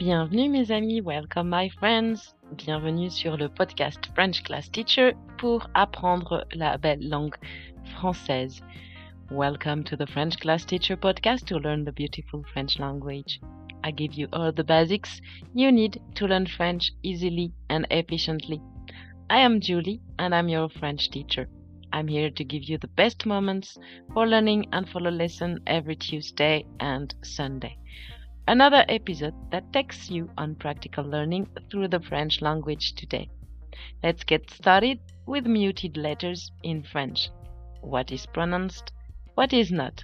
Bienvenue mes amis, welcome my friends. Bienvenue sur le podcast French Class Teacher pour apprendre la belle langue française. Welcome to the French Class Teacher podcast to learn the beautiful French language. I give you all the basics you need to learn French easily and efficiently. I am Julie and I'm your French teacher. I'm here to give you the best moments for learning and for the lesson every Tuesday and Sunday. Another episode that takes you on practical learning through the French language today. Let's get started with muted letters in French. What is pronounced, what is not.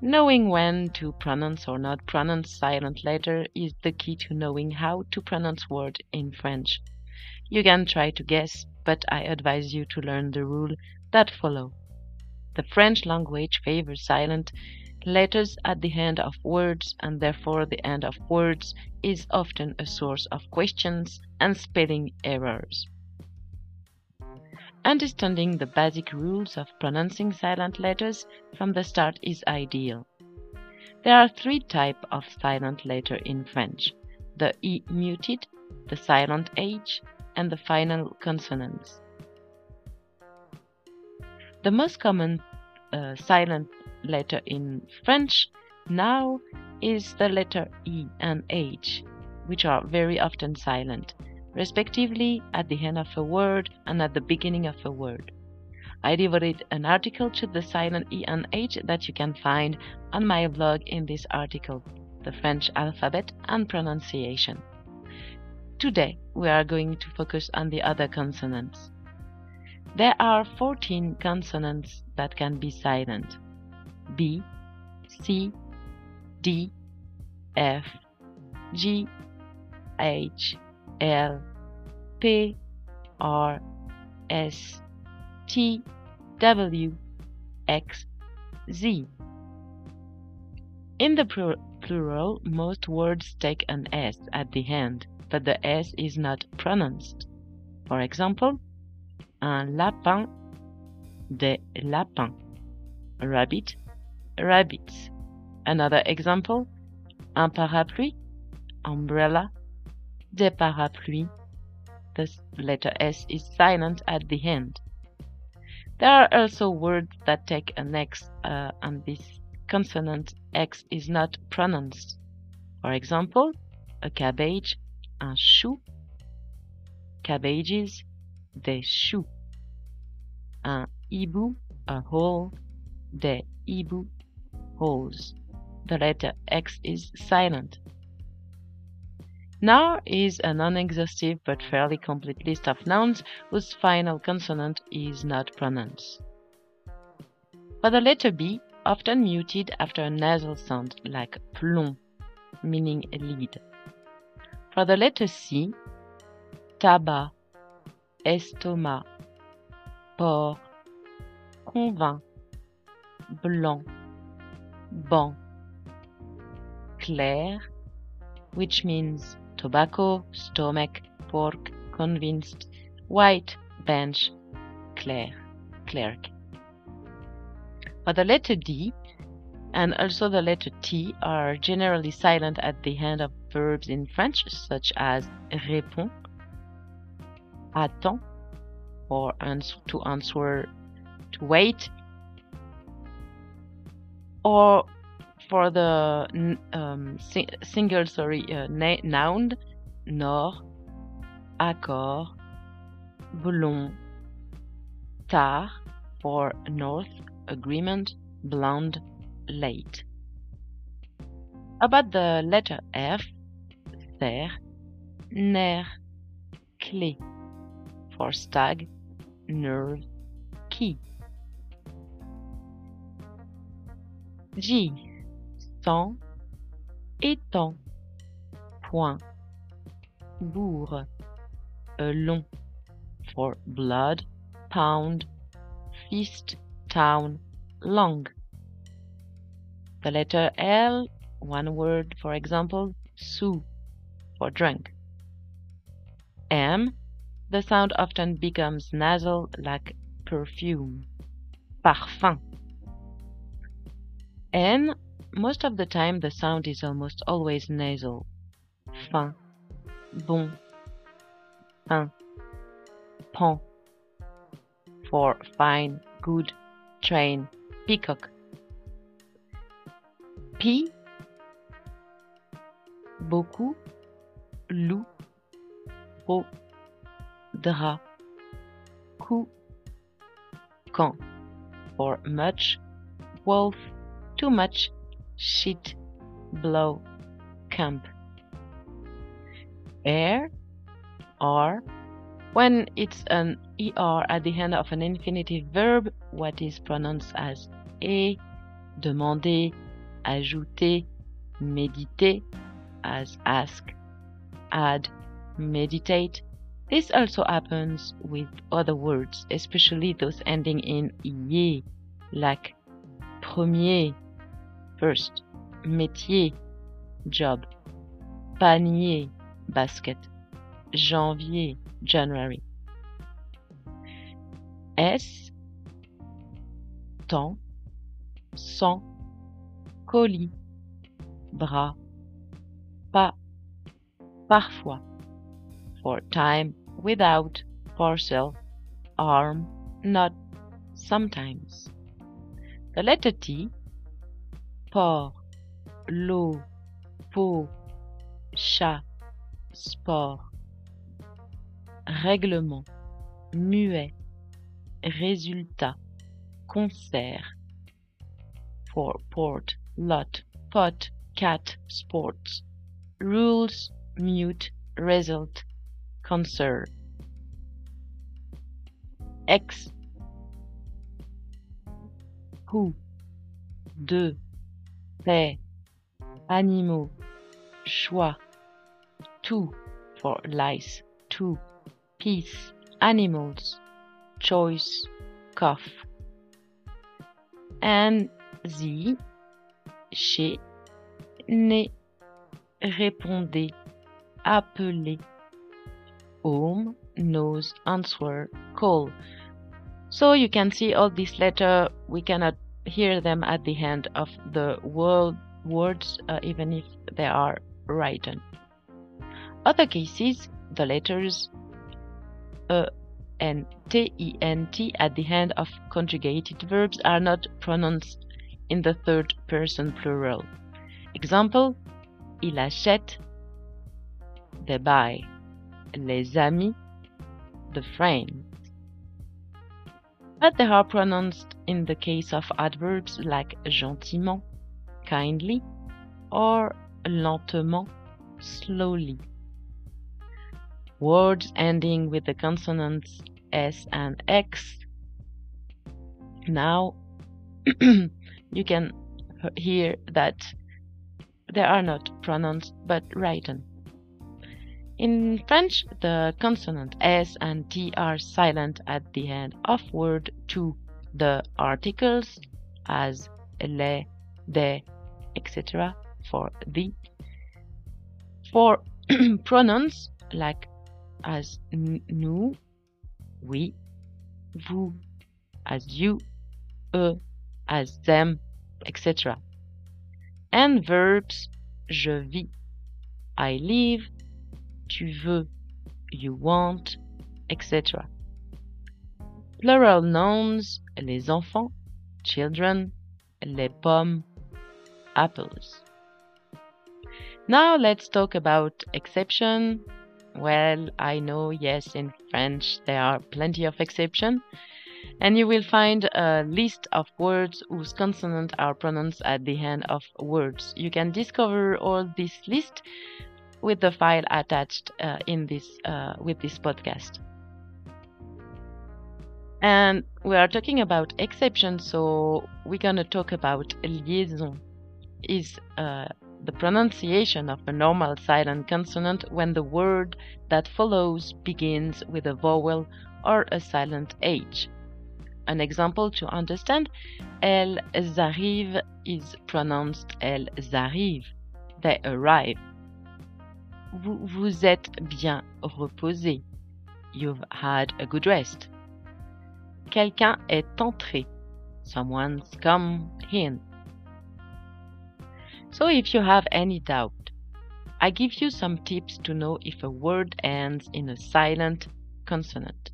Knowing when to pronounce or not pronounce silent letter is the key to knowing how to pronounce word in French. You can try to guess, but I advise you to learn the rule that follow. The French language favors silent letters at the end of words, and therefore the end of words is often a source of questions and spelling errors. Understanding the basic rules of pronouncing silent letters from the start is ideal. There are three types of silent letter in French the E muted, the silent H, and the final consonants. The most common uh, silent letter in French now is the letter E and H, which are very often silent, respectively at the end of a word and at the beginning of a word. I devoted an article to the silent E and H that you can find on my blog in this article, The French Alphabet and Pronunciation. Today, we are going to focus on the other consonants. There are 14 consonants that can be silent. B, C, D, F, G, H, L, P, R, S, T, W, X, Z. In the plural, most words take an S at the end, but the S is not pronounced. For example, un lapin, des lapins, rabbit, rabbits. Another example, un parapluie, umbrella, des parapluies. The letter S is silent at the end. There are also words that take an X uh, and this consonant X is not pronounced. For example, a cabbage, un chou, cabbages, des choux, un hibou, a hole, des hiboux, holes. The letter X is silent. Now is a non-exhaustive but fairly complete list of nouns whose final consonant is not pronounced. For the letter B, often muted after a nasal sound like plomb, meaning a lead. For the letter C, tabac, estomac, porc, convint, blanc, bon, clair, which means tobacco, stomach, pork, convinced, white, bench, clair, clerk. For the letter D and also the letter T are generally silent at the end of verbs in French, such as répond, attend, or ans to answer, to wait, or for the um, si single sorry uh, noun nord accord boulon tard for north agreement blonde late. About the letter F serre nerf clé for stag nerve key J. Sang, étang, point, bourre, a long, for blood, pound, feast, town, long. The letter L, one word, for example, sous, for drink. M, the sound often becomes nasal like perfume, parfum. N, most of the time the sound is almost always nasal, fin, bon, fin, pan, for fine, good, train, peacock. P, beaucoup, loup, gros, drap, coup, quand, for much, wolf, too much, shit, blow, camp. Air, or when it's an er at the end of an infinitive verb, what is pronounced as e, demander, ajouter, méditer, as ask, add, meditate. This also happens with other words, especially those ending in ier, like premier, first, métier, job, panier, basket, janvier, January. S, temps, sans, colis, bras, pas, parfois, for time, without, parcel, arm, not, sometimes. The letter T, port, l'eau, peau, chat, sport, règlement, muet, résultat, concert, for port, lot, pot, cat, sports, rules, mute, result, concert. X, who, de, paix, animaux, choix, two for lice, two, peace, animals, choice, cough. And the, chez, né, répondez, appelez, home, nose, answer, So you can see all these letters, we cannot hear them at the end of the word, words, uh, even if they are written. Other cases, the letters e and tent at the end of conjugated verbs are not pronounced in the third person plural. Example, il achète, they buy, les amis, the friends. But they are pronounced in the case of adverbs like gentiment, kindly, or lentement, slowly. Words ending with the consonants S and X. Now you can hear that they are not pronounced but written. In French, the consonant S and T are silent at the end of word to the articles as les, des, etc. for the. For pronouns like as nous, we, vous, as you, eux, as them, etc. And verbs je vis, I live, tu veux, you want, etc. Plural nouns, les enfants, children, les pommes, apples. Now let's talk about exception. Well, I know, yes, in French there are plenty of exceptions. And you will find a list of words whose consonants are pronounced at the end of words. You can discover all this list with the file attached uh, in this uh, with this podcast. And we are talking about exceptions, so we're gonna talk about liaison. Is uh, the pronunciation of a normal silent consonant when the word that follows begins with a vowel or a silent H. An example to understand, elles arrivent is pronounced elles arrivent. They arrive. Vous vous êtes bien reposé. You've had a good rest. Quelqu'un est entré. Someone's come in. So if you have any doubt, I give you some tips to know if a word ends in a silent consonant.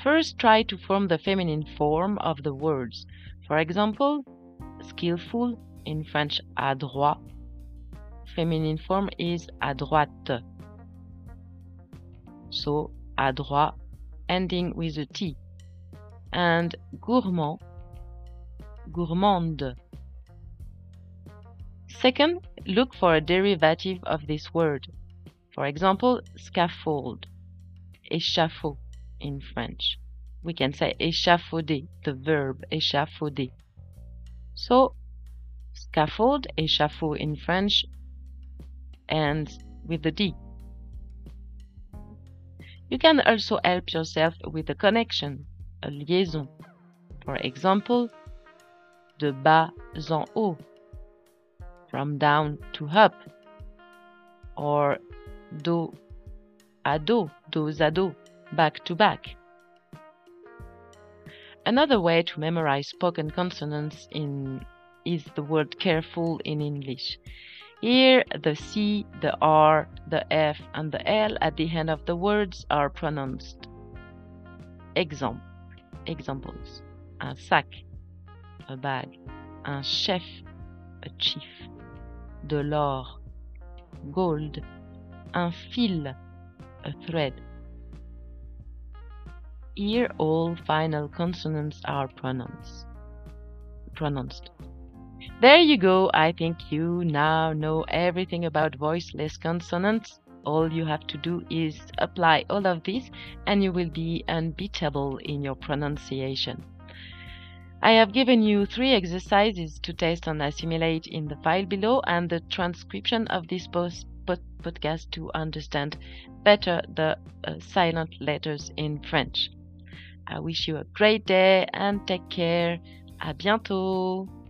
First, try to form the feminine form of the words. For example, skillful in French adroit. Feminine form is adroite. So, adroit ending with a T. And gourmand, gourmande. Second, look for a derivative of this word. For example, scaffold, échafaud in French. We can say échafauder, the verb échafauder. So, scaffold, échafaud in French, ends with the D. You can also help yourself with a connection, a liaison. For example, de bas en haut, from down to up, or dos à dos, dos à dos, back to back. Another way to memorize spoken consonants in is the word careful in English. Here, the C, the R, the F, and the L at the end of the words are pronounced. Example, examples. Un sac, a bag. Un chef, a chief. De l'or, gold. Un fil, a thread. Here, all final consonants are pronounced. pronounced. There you go. I think you now know everything about voiceless consonants. All you have to do is apply all of this and you will be unbeatable in your pronunciation. I have given you three exercises to test and assimilate in the file below and the transcription of this post podcast to understand better the uh, silent letters in French. I wish you a great day and take care. À bientôt!